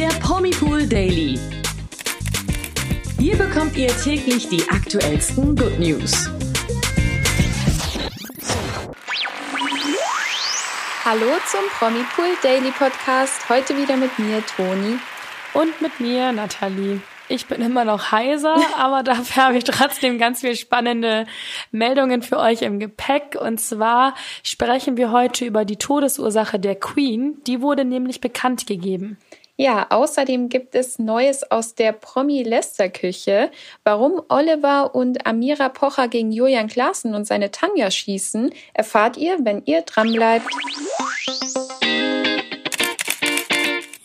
der Promipool Daily. Hier bekommt ihr täglich die aktuellsten Good News. Hallo zum Promipool Daily Podcast. Heute wieder mit mir, Toni. Und mit mir, Nathalie. Ich bin immer noch heiser, aber dafür habe ich trotzdem ganz viel spannende Meldungen für euch im Gepäck. Und zwar sprechen wir heute über die Todesursache der Queen. Die wurde nämlich bekannt gegeben. Ja, außerdem gibt es Neues aus der Promi-Lester-Küche. Warum Oliver und Amira Pocher gegen Julian Klaassen und seine Tanja schießen, erfahrt ihr, wenn ihr dranbleibt.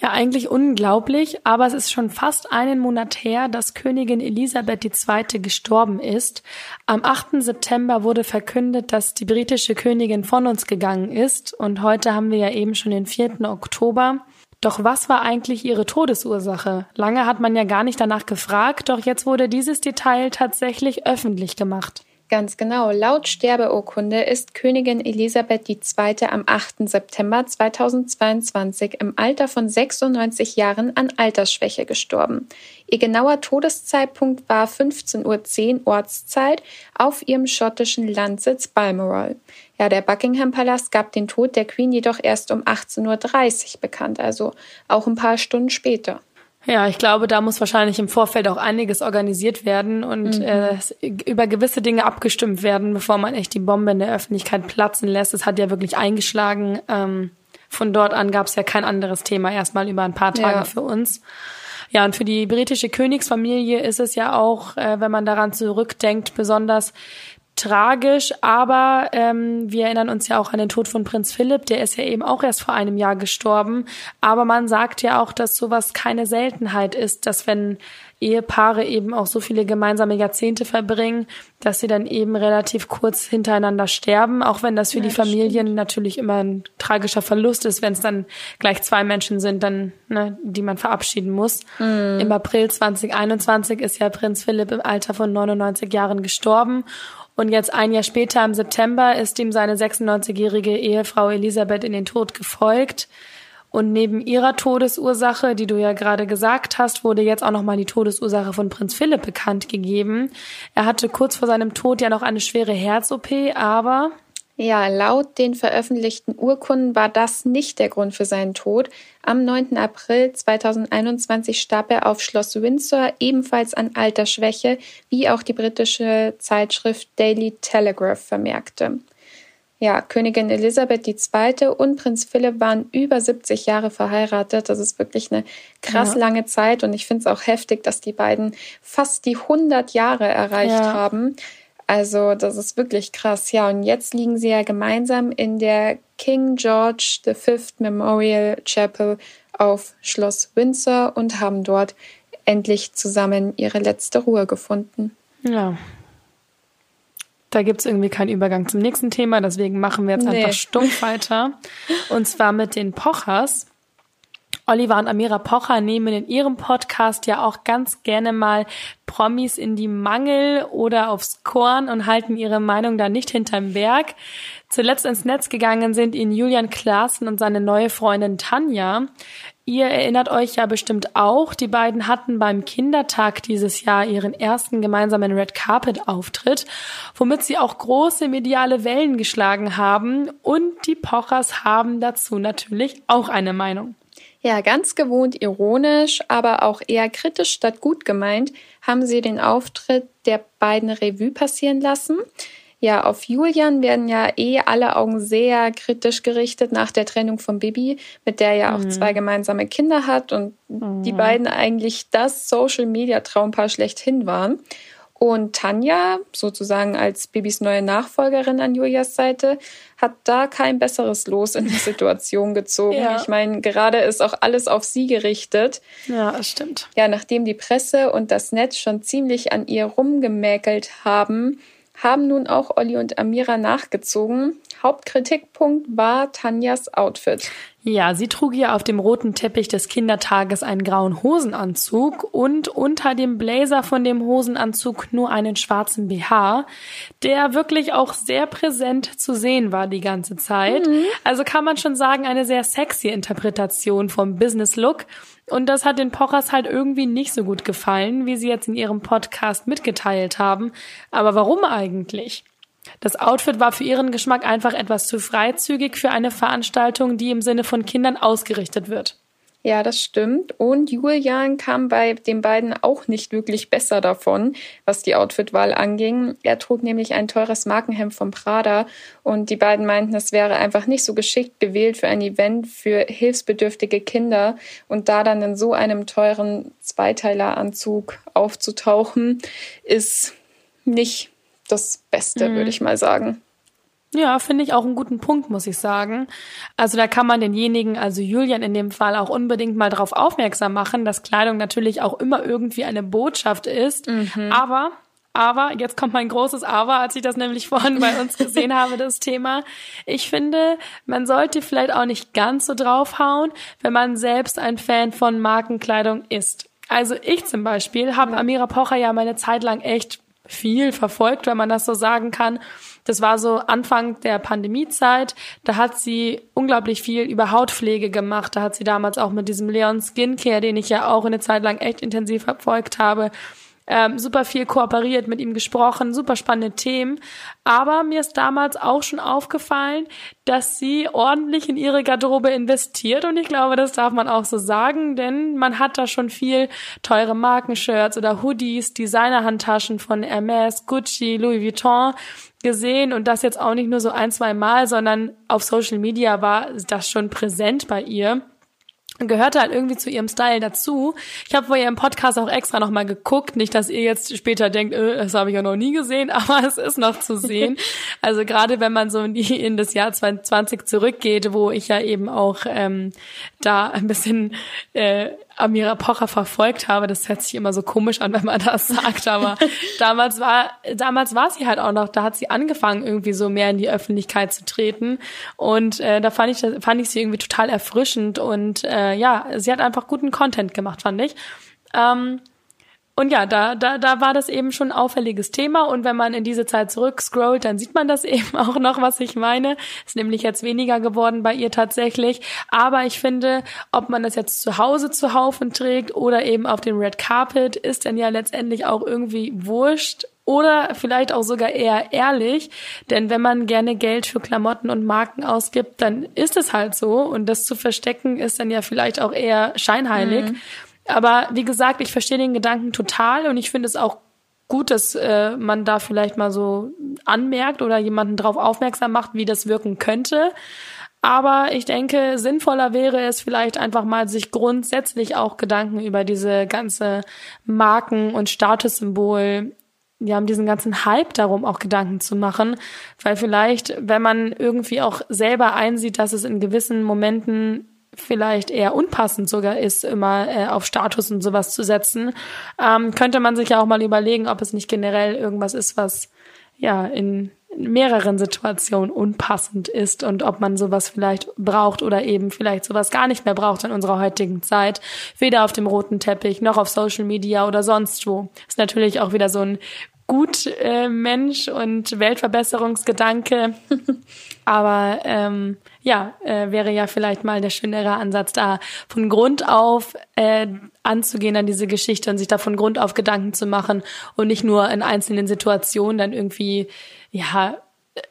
Ja, eigentlich unglaublich, aber es ist schon fast einen Monat her, dass Königin Elisabeth II. gestorben ist. Am 8. September wurde verkündet, dass die britische Königin von uns gegangen ist und heute haben wir ja eben schon den 4. Oktober. Doch was war eigentlich ihre Todesursache? Lange hat man ja gar nicht danach gefragt, doch jetzt wurde dieses Detail tatsächlich öffentlich gemacht. Ganz genau. Laut Sterbeurkunde ist Königin Elisabeth II. am 8. September 2022 im Alter von 96 Jahren an Altersschwäche gestorben. Ihr genauer Todeszeitpunkt war 15.10 Uhr Ortszeit auf ihrem schottischen Landsitz Balmoral. Ja, der Buckingham Palast gab den Tod der Queen jedoch erst um 18.30 Uhr bekannt, also auch ein paar Stunden später. Ja, ich glaube, da muss wahrscheinlich im Vorfeld auch einiges organisiert werden und mhm. äh, über gewisse Dinge abgestimmt werden, bevor man echt die Bombe in der Öffentlichkeit platzen lässt. Es hat ja wirklich eingeschlagen. Ähm, von dort an gab es ja kein anderes Thema erstmal über ein paar Tage ja. für uns. Ja, und für die britische Königsfamilie ist es ja auch, äh, wenn man daran zurückdenkt, besonders tragisch, aber ähm, wir erinnern uns ja auch an den Tod von Prinz Philipp, der ist ja eben auch erst vor einem Jahr gestorben. Aber man sagt ja auch, dass sowas keine Seltenheit ist, dass wenn Ehepaare eben auch so viele gemeinsame Jahrzehnte verbringen, dass sie dann eben relativ kurz hintereinander sterben, auch wenn das für ja, die Familien stimmt. natürlich immer ein tragischer Verlust ist, wenn es dann gleich zwei Menschen sind, dann ne, die man verabschieden muss. Mhm. Im April 2021 ist ja Prinz Philipp im Alter von 99 Jahren gestorben und jetzt ein Jahr später, im September, ist ihm seine 96-jährige Ehefrau Elisabeth in den Tod gefolgt. Und neben ihrer Todesursache, die du ja gerade gesagt hast, wurde jetzt auch nochmal die Todesursache von Prinz Philipp bekannt gegeben. Er hatte kurz vor seinem Tod ja noch eine schwere Herz-OP, aber ja, laut den veröffentlichten Urkunden war das nicht der Grund für seinen Tod. Am 9. April 2021 starb er auf Schloss Windsor ebenfalls an Altersschwäche, wie auch die britische Zeitschrift Daily Telegraph vermerkte. Ja, Königin Elisabeth II. und Prinz Philipp waren über 70 Jahre verheiratet. Das ist wirklich eine krass ja. lange Zeit und ich finde es auch heftig, dass die beiden fast die 100 Jahre erreicht ja. haben. Also das ist wirklich krass. Ja, und jetzt liegen sie ja gemeinsam in der King George V Memorial Chapel auf Schloss Windsor und haben dort endlich zusammen ihre letzte Ruhe gefunden. Ja. Da gibt's irgendwie keinen Übergang zum nächsten Thema, deswegen machen wir jetzt nee. einfach stumpf weiter. Und zwar mit den Pochers. Oliver und Amira Pocher nehmen in ihrem Podcast ja auch ganz gerne mal Promis in die Mangel oder aufs Korn und halten ihre Meinung da nicht hinterm Berg. Zuletzt ins Netz gegangen sind ihnen Julian Klaassen und seine neue Freundin Tanja. Ihr erinnert euch ja bestimmt auch, die beiden hatten beim Kindertag dieses Jahr ihren ersten gemeinsamen Red Carpet Auftritt, womit sie auch große mediale Wellen geschlagen haben und die Pochers haben dazu natürlich auch eine Meinung. Ja, ganz gewohnt ironisch, aber auch eher kritisch statt gut gemeint, haben sie den Auftritt der beiden Revue passieren lassen. Ja, auf Julian werden ja eh alle Augen sehr kritisch gerichtet nach der Trennung von Bibi, mit der er ja auch mhm. zwei gemeinsame Kinder hat und mhm. die beiden eigentlich das Social Media Traumpaar schlechthin waren. Und Tanja, sozusagen als Bibis neue Nachfolgerin an Julias Seite, hat da kein besseres Los in die Situation gezogen. Ja. Ich meine, gerade ist auch alles auf sie gerichtet. Ja, das stimmt. Ja, nachdem die Presse und das Netz schon ziemlich an ihr rumgemäkelt haben, haben nun auch Olli und Amira nachgezogen. Hauptkritikpunkt war Tanjas Outfit. Ja, sie trug ja auf dem roten Teppich des Kindertages einen grauen Hosenanzug und unter dem Blazer von dem Hosenanzug nur einen schwarzen BH, der wirklich auch sehr präsent zu sehen war die ganze Zeit. Mhm. Also kann man schon sagen, eine sehr sexy Interpretation vom Business Look. Und das hat den Pochers halt irgendwie nicht so gut gefallen, wie sie jetzt in ihrem Podcast mitgeteilt haben. Aber warum eigentlich? Das Outfit war für ihren Geschmack einfach etwas zu freizügig für eine Veranstaltung, die im Sinne von Kindern ausgerichtet wird. Ja, das stimmt. Und Julian kam bei den beiden auch nicht wirklich besser davon, was die Outfitwahl anging. Er trug nämlich ein teures Markenhemd von Prada und die beiden meinten, es wäre einfach nicht so geschickt gewählt für ein Event für hilfsbedürftige Kinder und da dann in so einem teuren Zweiteileranzug aufzutauchen, ist nicht das Beste, mhm. würde ich mal sagen. Ja, finde ich auch einen guten Punkt, muss ich sagen. Also da kann man denjenigen, also Julian in dem Fall, auch unbedingt mal darauf aufmerksam machen, dass Kleidung natürlich auch immer irgendwie eine Botschaft ist. Mhm. Aber, aber, jetzt kommt mein großes Aber, als ich das nämlich vorhin bei uns gesehen habe, das Thema. Ich finde, man sollte vielleicht auch nicht ganz so draufhauen, wenn man selbst ein Fan von Markenkleidung ist. Also ich zum Beispiel habe Amira Pocher ja meine Zeit lang echt viel verfolgt, wenn man das so sagen kann. Das war so Anfang der Pandemiezeit. Da hat sie unglaublich viel über Hautpflege gemacht. Da hat sie damals auch mit diesem Leon Skincare, den ich ja auch eine Zeit lang echt intensiv verfolgt habe, ähm, super viel kooperiert, mit ihm gesprochen, super spannende Themen. Aber mir ist damals auch schon aufgefallen, dass sie ordentlich in ihre Garderobe investiert. Und ich glaube, das darf man auch so sagen, denn man hat da schon viel teure Markenshirts oder Hoodies, Designerhandtaschen von Hermes, Gucci, Louis Vuitton gesehen. Und das jetzt auch nicht nur so ein, zwei Mal, sondern auf Social Media war das schon präsent bei ihr gehörte halt irgendwie zu ihrem Style dazu. Ich habe vor ihrem Podcast auch extra nochmal geguckt, nicht, dass ihr jetzt später denkt, äh, das habe ich ja noch nie gesehen, aber es ist noch zu sehen. also gerade wenn man so in, die, in das Jahr 2020 zurückgeht, wo ich ja eben auch ähm, da ein bisschen äh, Amira Pocher verfolgt habe. Das hört sich immer so komisch an, wenn man das sagt, aber damals war damals war sie halt auch noch, da hat sie angefangen irgendwie so mehr in die Öffentlichkeit zu treten und äh, da fand ich fand ich sie irgendwie total erfrischend und äh, ja, sie hat einfach guten Content gemacht, fand ich. Ähm, und ja, da, da, da war das eben schon ein auffälliges Thema. Und wenn man in diese Zeit zurückscrollt, dann sieht man das eben auch noch, was ich meine. Ist nämlich jetzt weniger geworden bei ihr tatsächlich. Aber ich finde, ob man das jetzt zu Hause zu Haufen trägt oder eben auf dem Red Carpet, ist dann ja letztendlich auch irgendwie wurscht. Oder vielleicht auch sogar eher ehrlich, denn wenn man gerne Geld für Klamotten und Marken ausgibt, dann ist es halt so. Und das zu verstecken ist dann ja vielleicht auch eher scheinheilig. Mhm. Aber wie gesagt, ich verstehe den Gedanken total und ich finde es auch gut, dass äh, man da vielleicht mal so anmerkt oder jemanden drauf aufmerksam macht, wie das wirken könnte. Aber ich denke, sinnvoller wäre es vielleicht einfach mal, sich grundsätzlich auch Gedanken über diese ganze Marken- und Statussymbol, ja, um diesen ganzen Hype darum auch Gedanken zu machen. Weil vielleicht, wenn man irgendwie auch selber einsieht, dass es in gewissen Momenten vielleicht eher unpassend sogar ist, immer äh, auf Status und sowas zu setzen, ähm, könnte man sich ja auch mal überlegen, ob es nicht generell irgendwas ist, was ja in mehreren Situationen unpassend ist und ob man sowas vielleicht braucht oder eben vielleicht sowas gar nicht mehr braucht in unserer heutigen Zeit. Weder auf dem roten Teppich noch auf Social Media oder sonst wo. Ist natürlich auch wieder so ein gut äh, Mensch und Weltverbesserungsgedanke. Aber ähm, ja, äh, wäre ja vielleicht mal der schönere Ansatz da, von Grund auf äh, anzugehen an diese Geschichte und sich da von Grund auf Gedanken zu machen und nicht nur in einzelnen Situationen dann irgendwie ja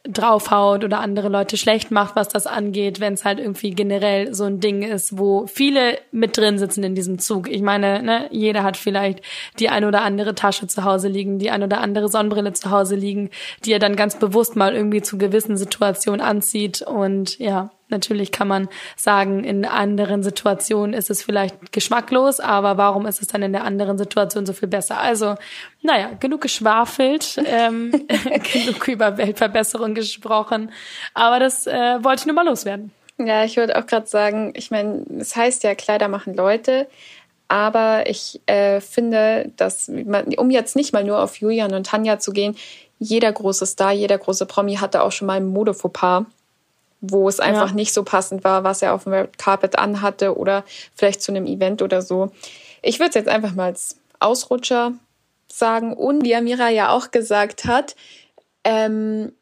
draufhaut oder andere Leute schlecht macht, was das angeht, wenn es halt irgendwie generell so ein Ding ist, wo viele mit drin sitzen in diesem Zug. Ich meine, ne, jeder hat vielleicht die ein oder andere Tasche zu Hause liegen, die ein oder andere Sonnenbrille zu Hause liegen, die er dann ganz bewusst mal irgendwie zu gewissen Situationen anzieht und ja, Natürlich kann man sagen, in anderen Situationen ist es vielleicht geschmacklos, aber warum ist es dann in der anderen Situation so viel besser? Also, naja, genug geschwafelt, ähm, genug über Weltverbesserung gesprochen, aber das äh, wollte ich nur mal loswerden. Ja, ich würde auch gerade sagen, ich meine, es heißt ja, Kleider machen Leute, aber ich äh, finde, dass, um jetzt nicht mal nur auf Julian und Tanja zu gehen, jeder große Star, jeder große Promi hatte auch schon mal ein Modefauxpas wo es einfach ja. nicht so passend war, was er auf dem Red Carpet anhatte oder vielleicht zu einem Event oder so. Ich würde es jetzt einfach mal als Ausrutscher sagen. Und wie Amira ja auch gesagt hat, ähm,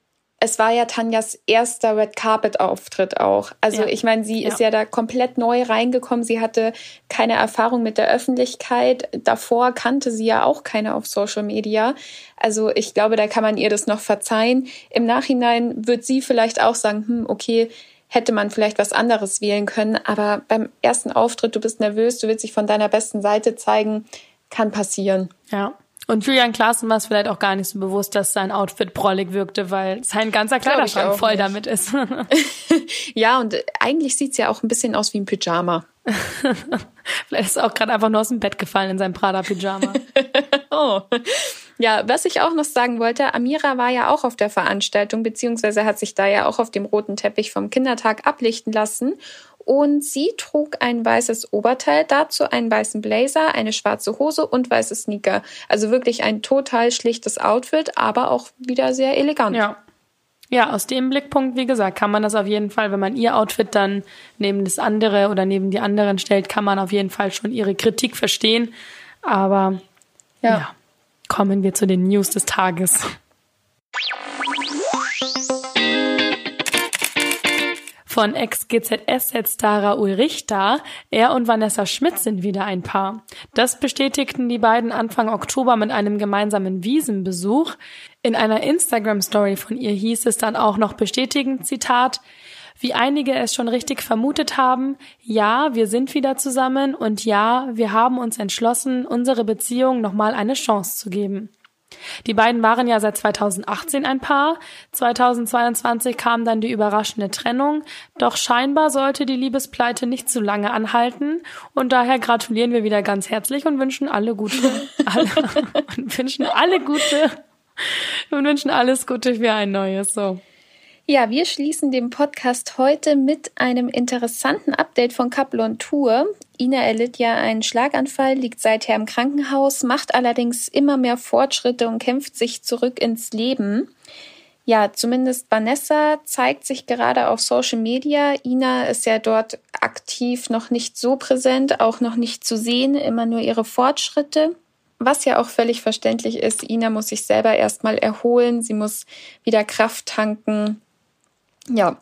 es war ja Tanjas erster Red Carpet Auftritt auch. Also ja. ich meine, sie ja. ist ja da komplett neu reingekommen. Sie hatte keine Erfahrung mit der Öffentlichkeit. Davor kannte sie ja auch keine auf Social Media. Also ich glaube, da kann man ihr das noch verzeihen. Im Nachhinein wird sie vielleicht auch sagen, hm, okay, hätte man vielleicht was anderes wählen können. Aber beim ersten Auftritt, du bist nervös, du willst dich von deiner besten Seite zeigen, kann passieren. Ja. Und Julian Klaassen war es vielleicht auch gar nicht so bewusst, dass sein Outfit prollig wirkte, weil sein ganzer Kleiderschrank voll nicht. damit ist. ja, und eigentlich sieht's ja auch ein bisschen aus wie ein Pyjama. vielleicht ist er auch gerade einfach nur aus dem Bett gefallen in seinem Prada-Pyjama. oh. Ja, was ich auch noch sagen wollte, Amira war ja auch auf der Veranstaltung, beziehungsweise hat sich da ja auch auf dem roten Teppich vom Kindertag ablichten lassen und sie trug ein weißes Oberteil, dazu einen weißen Blazer, eine schwarze Hose und weiße Sneaker. Also wirklich ein total schlichtes Outfit, aber auch wieder sehr elegant. Ja. Ja, aus dem Blickpunkt, wie gesagt, kann man das auf jeden Fall, wenn man ihr Outfit dann neben das andere oder neben die anderen stellt, kann man auf jeden Fall schon ihre Kritik verstehen. Aber ja, ja kommen wir zu den News des Tages. Von Ex-GZSZ-Star Raoul Richter. Er und Vanessa Schmidt sind wieder ein Paar. Das bestätigten die beiden Anfang Oktober mit einem gemeinsamen Wiesenbesuch. In einer Instagram-Story von ihr hieß es dann auch noch bestätigend, Zitat, wie einige es schon richtig vermutet haben, ja, wir sind wieder zusammen und ja, wir haben uns entschlossen, unsere Beziehung nochmal eine Chance zu geben. Die beiden waren ja seit 2018 ein Paar. 2022 kam dann die überraschende Trennung. Doch scheinbar sollte die Liebespleite nicht zu lange anhalten. Und daher gratulieren wir wieder ganz herzlich und wünschen alle gute, alle, und wünschen alle gute, und wünschen alles Gute für ein neues, so. Ja, wir schließen den Podcast heute mit einem interessanten Update von Kaplon Tour. Ina erlitt ja einen Schlaganfall, liegt seither im Krankenhaus, macht allerdings immer mehr Fortschritte und kämpft sich zurück ins Leben. Ja, zumindest Vanessa zeigt sich gerade auf Social Media. Ina ist ja dort aktiv noch nicht so präsent, auch noch nicht zu sehen, immer nur ihre Fortschritte. Was ja auch völlig verständlich ist, Ina muss sich selber erstmal erholen, sie muss wieder Kraft tanken. Ja,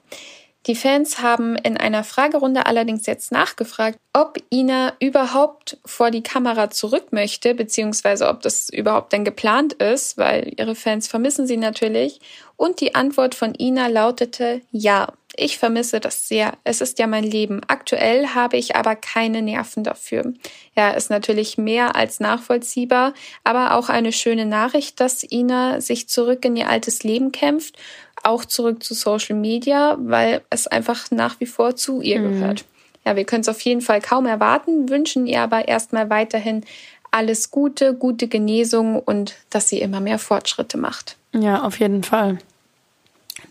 die Fans haben in einer Fragerunde allerdings jetzt nachgefragt, ob Ina überhaupt vor die Kamera zurück möchte, beziehungsweise ob das überhaupt denn geplant ist, weil ihre Fans vermissen sie natürlich. Und die Antwort von Ina lautete ja. Ich vermisse das sehr. Es ist ja mein Leben. Aktuell habe ich aber keine Nerven dafür. Ja, ist natürlich mehr als nachvollziehbar, aber auch eine schöne Nachricht, dass Ina sich zurück in ihr altes Leben kämpft auch zurück zu Social Media, weil es einfach nach wie vor zu ihr mhm. gehört. Ja, wir können es auf jeden Fall kaum erwarten, wünschen ihr aber erstmal weiterhin alles Gute, gute Genesung und dass sie immer mehr Fortschritte macht. Ja, auf jeden Fall.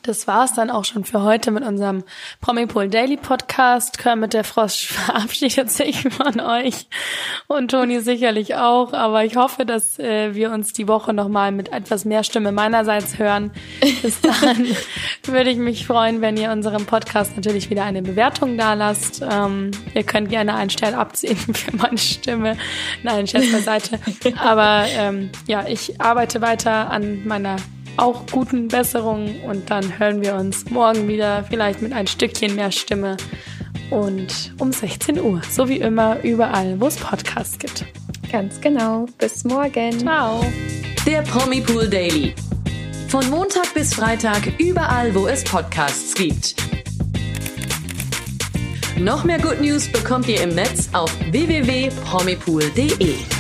Das war's dann auch schon für heute mit unserem Promipol Daily Podcast. Kermit der Frosch verabschiedet sich von euch und Toni sicherlich auch. Aber ich hoffe, dass äh, wir uns die Woche nochmal mit etwas mehr Stimme meinerseits hören. Bis dann würde ich mich freuen, wenn ihr unserem Podcast natürlich wieder eine Bewertung da lasst. Ähm, ihr könnt gerne einen Stern abziehen für meine Stimme. Nein, Scherz beiseite. Aber ähm, ja, ich arbeite weiter an meiner auch guten Besserungen und dann hören wir uns morgen wieder, vielleicht mit ein Stückchen mehr Stimme und um 16 Uhr, so wie immer überall, wo es Podcasts gibt. Ganz genau. Bis morgen. Ciao. Der Promi Pool Daily. Von Montag bis Freitag überall, wo es Podcasts gibt. Noch mehr Good News bekommt ihr im Netz auf www.promipool.de.